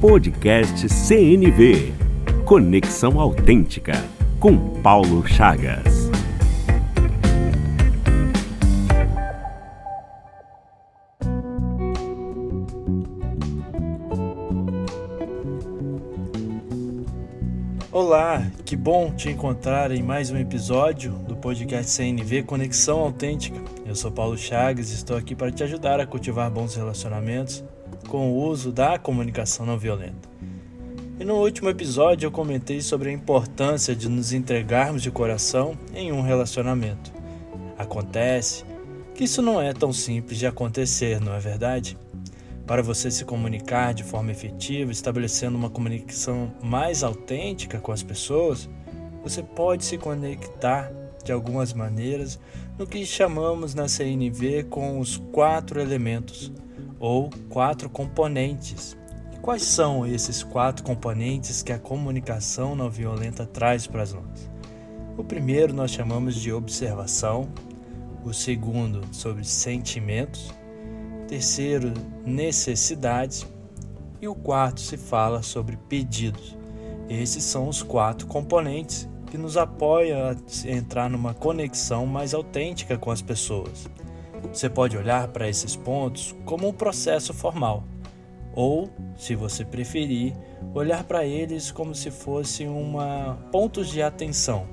Podcast CNV Conexão Autêntica com Paulo Chagas. Olá, que bom te encontrar em mais um episódio do podcast CNV Conexão Autêntica. Eu sou Paulo Chagas e estou aqui para te ajudar a cultivar bons relacionamentos com o uso da comunicação não violenta. E no último episódio eu comentei sobre a importância de nos entregarmos de coração em um relacionamento. Acontece que isso não é tão simples de acontecer, não é verdade? Para você se comunicar de forma efetiva, estabelecendo uma comunicação mais autêntica com as pessoas, você pode se conectar de algumas maneiras no que chamamos na CNV com os quatro elementos ou quatro componentes Quais são esses quatro componentes que a comunicação não violenta traz para nós? O primeiro nós chamamos de observação, o segundo sobre sentimentos, terceiro necessidades e o quarto se fala sobre pedidos. Esses são os quatro componentes que nos apoiam a entrar numa conexão mais autêntica com as pessoas. Você pode olhar para esses pontos como um processo formal ou, se você preferir, olhar para eles como se fossem uma pontos de atenção,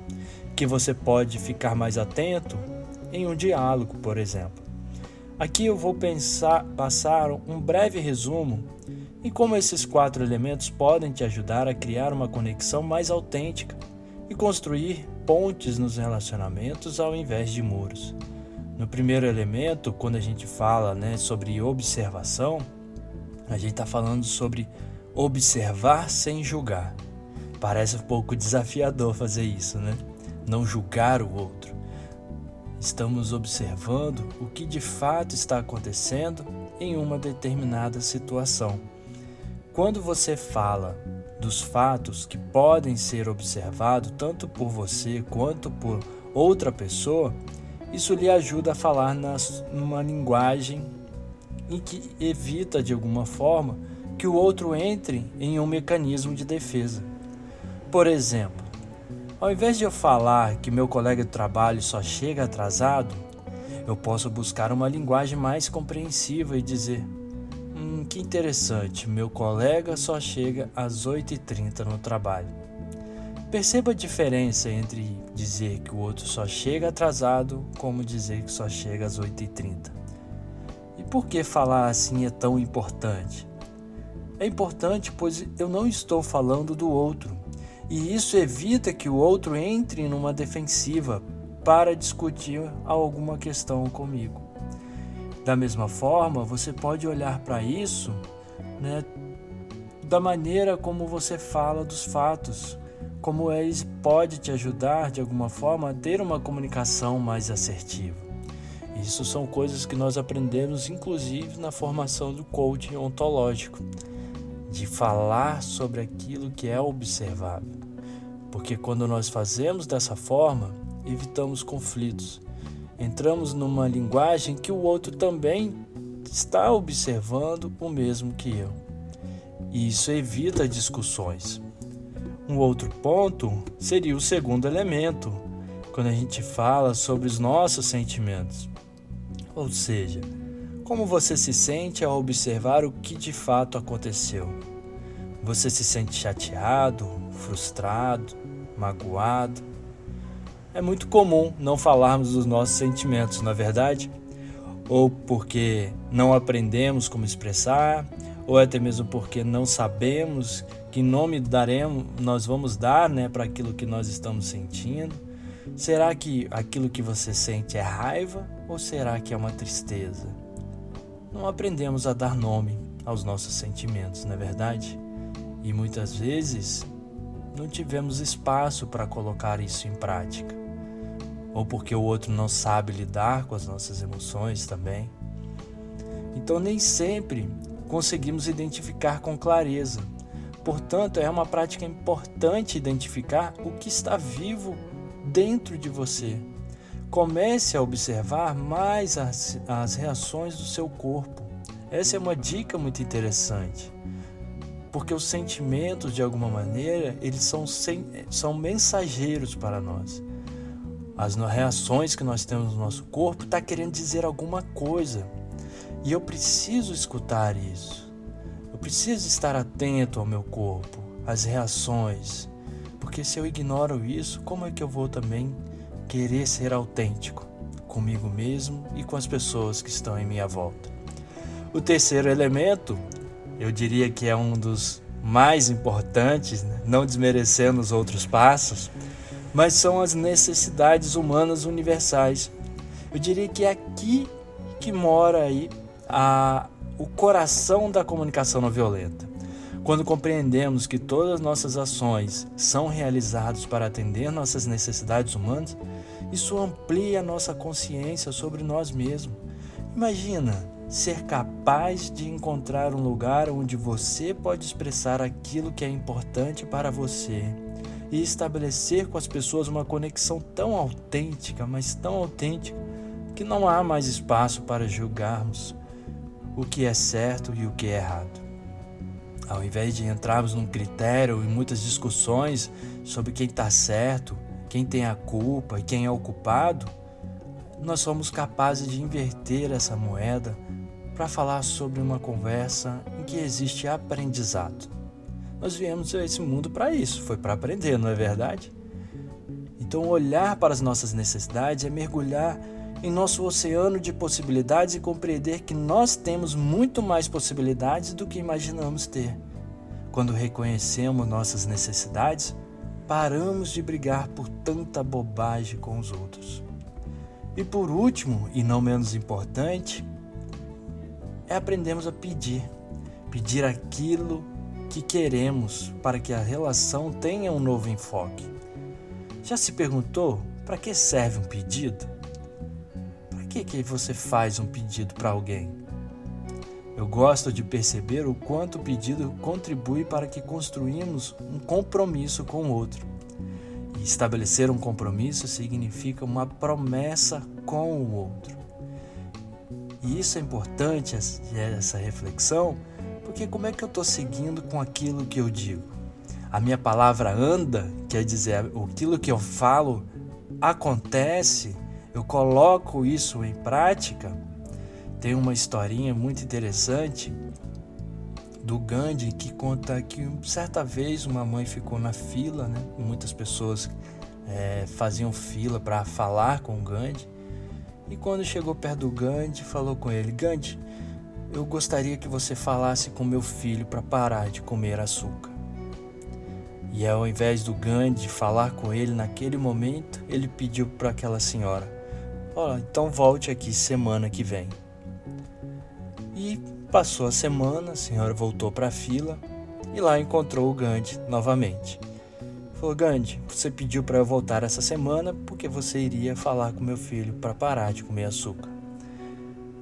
que você pode ficar mais atento em um diálogo, por exemplo. Aqui eu vou pensar, passar um breve resumo em como esses quatro elementos podem te ajudar a criar uma conexão mais autêntica e construir pontes nos relacionamentos ao invés de muros. No primeiro elemento, quando a gente fala né, sobre observação, a gente está falando sobre observar sem julgar. Parece um pouco desafiador fazer isso, né? Não julgar o outro. Estamos observando o que de fato está acontecendo em uma determinada situação. Quando você fala dos fatos que podem ser observados tanto por você quanto por outra pessoa, isso lhe ajuda a falar nas, numa linguagem em que evita de alguma forma que o outro entre em um mecanismo de defesa. Por exemplo, ao invés de eu falar que meu colega de trabalho só chega atrasado, eu posso buscar uma linguagem mais compreensiva e dizer: Hum, que interessante, meu colega só chega às 8h30 no trabalho. Perceba a diferença entre dizer que o outro só chega atrasado, como dizer que só chega às 8h30 por que falar assim é tão importante? É importante pois eu não estou falando do outro, e isso evita que o outro entre numa defensiva para discutir alguma questão comigo. Da mesma forma, você pode olhar para isso né, da maneira como você fala dos fatos, como eles pode te ajudar de alguma forma a ter uma comunicação mais assertiva. Isso são coisas que nós aprendemos inclusive na formação do coaching ontológico, de falar sobre aquilo que é observável. Porque quando nós fazemos dessa forma, evitamos conflitos. Entramos numa linguagem que o outro também está observando o mesmo que eu. E isso evita discussões. Um outro ponto seria o segundo elemento, quando a gente fala sobre os nossos sentimentos. Ou seja, como você se sente ao observar o que de fato aconteceu? Você se sente chateado, frustrado, magoado? É muito comum não falarmos dos nossos sentimentos, na é verdade? Ou porque não aprendemos como expressar, ou até mesmo porque não sabemos que nome daremos, nós vamos dar, né, para aquilo que nós estamos sentindo. Será que aquilo que você sente é raiva ou será que é uma tristeza? Não aprendemos a dar nome aos nossos sentimentos, não é verdade? E muitas vezes não tivemos espaço para colocar isso em prática. Ou porque o outro não sabe lidar com as nossas emoções também. Então, nem sempre conseguimos identificar com clareza. Portanto, é uma prática importante identificar o que está vivo dentro de você Comece a observar mais as, as reações do seu corpo. Essa é uma dica muito interessante, porque os sentimentos, de alguma maneira, eles são, sem, são mensageiros para nós. As reações que nós temos no nosso corpo está querendo dizer alguma coisa. E eu preciso escutar isso. Eu preciso estar atento ao meu corpo, às reações. Porque se eu ignoro isso, como é que eu vou também querer ser autêntico comigo mesmo e com as pessoas que estão em minha volta? O terceiro elemento, eu diria que é um dos mais importantes, né? não desmerecendo os outros passos, mas são as necessidades humanas universais. Eu diria que é aqui que mora aí a, o coração da comunicação não violenta. Quando compreendemos que todas as nossas ações são realizadas para atender nossas necessidades humanas, isso amplia nossa consciência sobre nós mesmos. Imagina ser capaz de encontrar um lugar onde você pode expressar aquilo que é importante para você e estabelecer com as pessoas uma conexão tão autêntica, mas tão autêntica, que não há mais espaço para julgarmos o que é certo e o que é errado. Ao invés de entrarmos num critério e muitas discussões sobre quem está certo, quem tem a culpa e quem é o culpado, nós somos capazes de inverter essa moeda para falar sobre uma conversa em que existe aprendizado. Nós viemos a esse mundo para isso, foi para aprender, não é verdade? Então, olhar para as nossas necessidades é mergulhar em nosso oceano de possibilidades e compreender que nós temos muito mais possibilidades do que imaginamos ter. Quando reconhecemos nossas necessidades, paramos de brigar por tanta bobagem com os outros. E por último, e não menos importante, é aprendermos a pedir. Pedir aquilo que queremos para que a relação tenha um novo enfoque. Já se perguntou para que serve um pedido? Que, que você faz um pedido para alguém? Eu gosto de perceber o quanto o pedido contribui para que construímos um compromisso com o outro. E estabelecer um compromisso significa uma promessa com o outro. E isso é importante, essa reflexão, porque como é que eu estou seguindo com aquilo que eu digo? A minha palavra anda, quer dizer, aquilo que eu falo acontece, eu coloco isso em prática. Tem uma historinha muito interessante do Gandhi que conta que certa vez uma mãe ficou na fila, né? Muitas pessoas é, faziam fila para falar com o Gandhi. E quando chegou perto do Gandhi, falou com ele: Gandhi, eu gostaria que você falasse com meu filho para parar de comer açúcar. E ao invés do Gandhi falar com ele naquele momento, ele pediu para aquela senhora: Olha, então volte aqui semana que vem. E passou a semana, a senhora voltou para a fila e lá encontrou o Gandhi novamente. Falou: Gandhi, você pediu para eu voltar essa semana porque você iria falar com meu filho para parar de comer açúcar.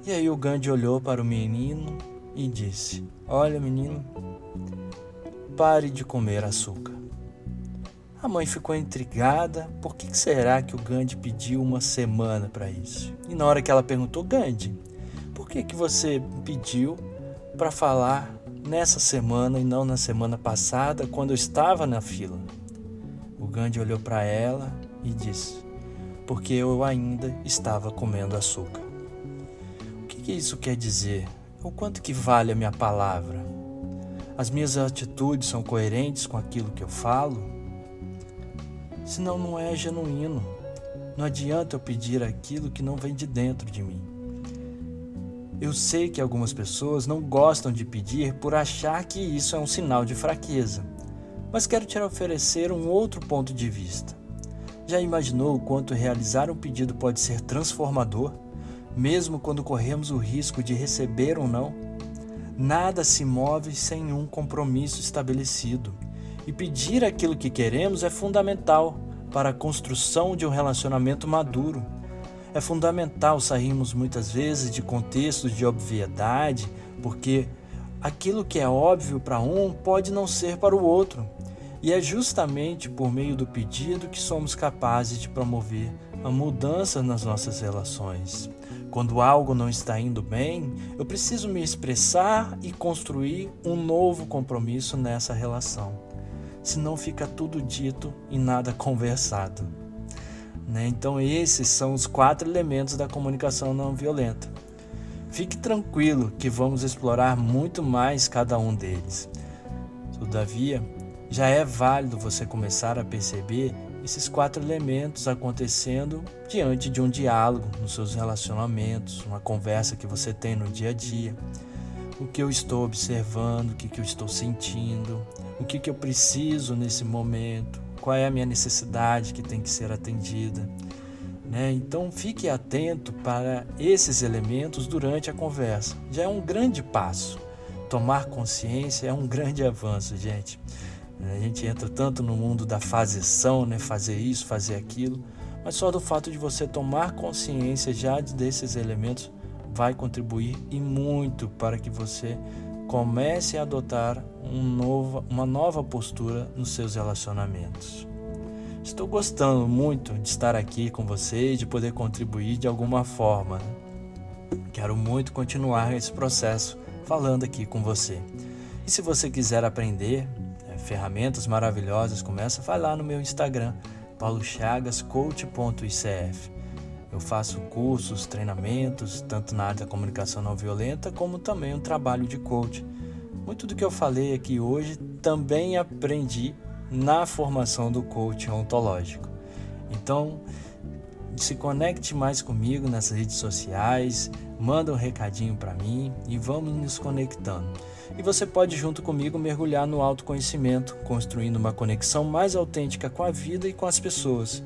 E aí o Gandhi olhou para o menino e disse: Olha, menino, pare de comer açúcar. A mãe ficou intrigada, por que será que o Gandhi pediu uma semana para isso? E na hora que ela perguntou, Gandhi, por que, que você pediu para falar nessa semana e não na semana passada, quando eu estava na fila? O Gandhi olhou para ela e disse: Porque eu ainda estava comendo açúcar que isso quer dizer? O quanto que vale a minha palavra? As minhas atitudes são coerentes com aquilo que eu falo? Senão não é genuíno. Não adianta eu pedir aquilo que não vem de dentro de mim. Eu sei que algumas pessoas não gostam de pedir por achar que isso é um sinal de fraqueza, mas quero te oferecer um outro ponto de vista. Já imaginou o quanto realizar um pedido pode ser transformador? mesmo quando corremos o risco de receber ou não. Nada se move sem um compromisso estabelecido, e pedir aquilo que queremos é fundamental para a construção de um relacionamento maduro. É fundamental sairmos muitas vezes de contextos de obviedade, porque aquilo que é óbvio para um pode não ser para o outro. E é justamente por meio do pedido que somos capazes de promover a mudança nas nossas relações. Quando algo não está indo bem, eu preciso me expressar e construir um novo compromisso nessa relação. Senão fica tudo dito e nada conversado. Né? Então, esses são os quatro elementos da comunicação não violenta. Fique tranquilo que vamos explorar muito mais cada um deles. Todavia, já é válido você começar a perceber esses quatro elementos acontecendo diante de um diálogo nos seus relacionamentos, uma conversa que você tem no dia a dia. O que eu estou observando, o que, que eu estou sentindo, o que, que eu preciso nesse momento, qual é a minha necessidade que tem que ser atendida. Né? Então fique atento para esses elementos durante a conversa. Já é um grande passo. Tomar consciência é um grande avanço, gente. A gente entra tanto no mundo da fazição, né? fazer isso, fazer aquilo, mas só do fato de você tomar consciência já desses elementos vai contribuir e muito para que você comece a adotar um novo, uma nova postura nos seus relacionamentos. Estou gostando muito de estar aqui com você e de poder contribuir de alguma forma. Quero muito continuar esse processo falando aqui com você. E se você quiser aprender ferramentas maravilhosas como essa, vai lá no meu Instagram, paulochagascoach.icf. Eu faço cursos, treinamentos, tanto na área da comunicação não violenta, como também um trabalho de coach. Muito do que eu falei aqui hoje também aprendi na formação do coach ontológico. Então, se conecte mais comigo nas redes sociais, manda um recadinho para mim e vamos nos conectando. E você pode, junto comigo, mergulhar no autoconhecimento, construindo uma conexão mais autêntica com a vida e com as pessoas.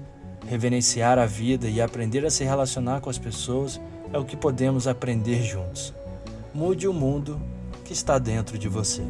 Reverenciar a vida e aprender a se relacionar com as pessoas é o que podemos aprender juntos. Mude o mundo que está dentro de você.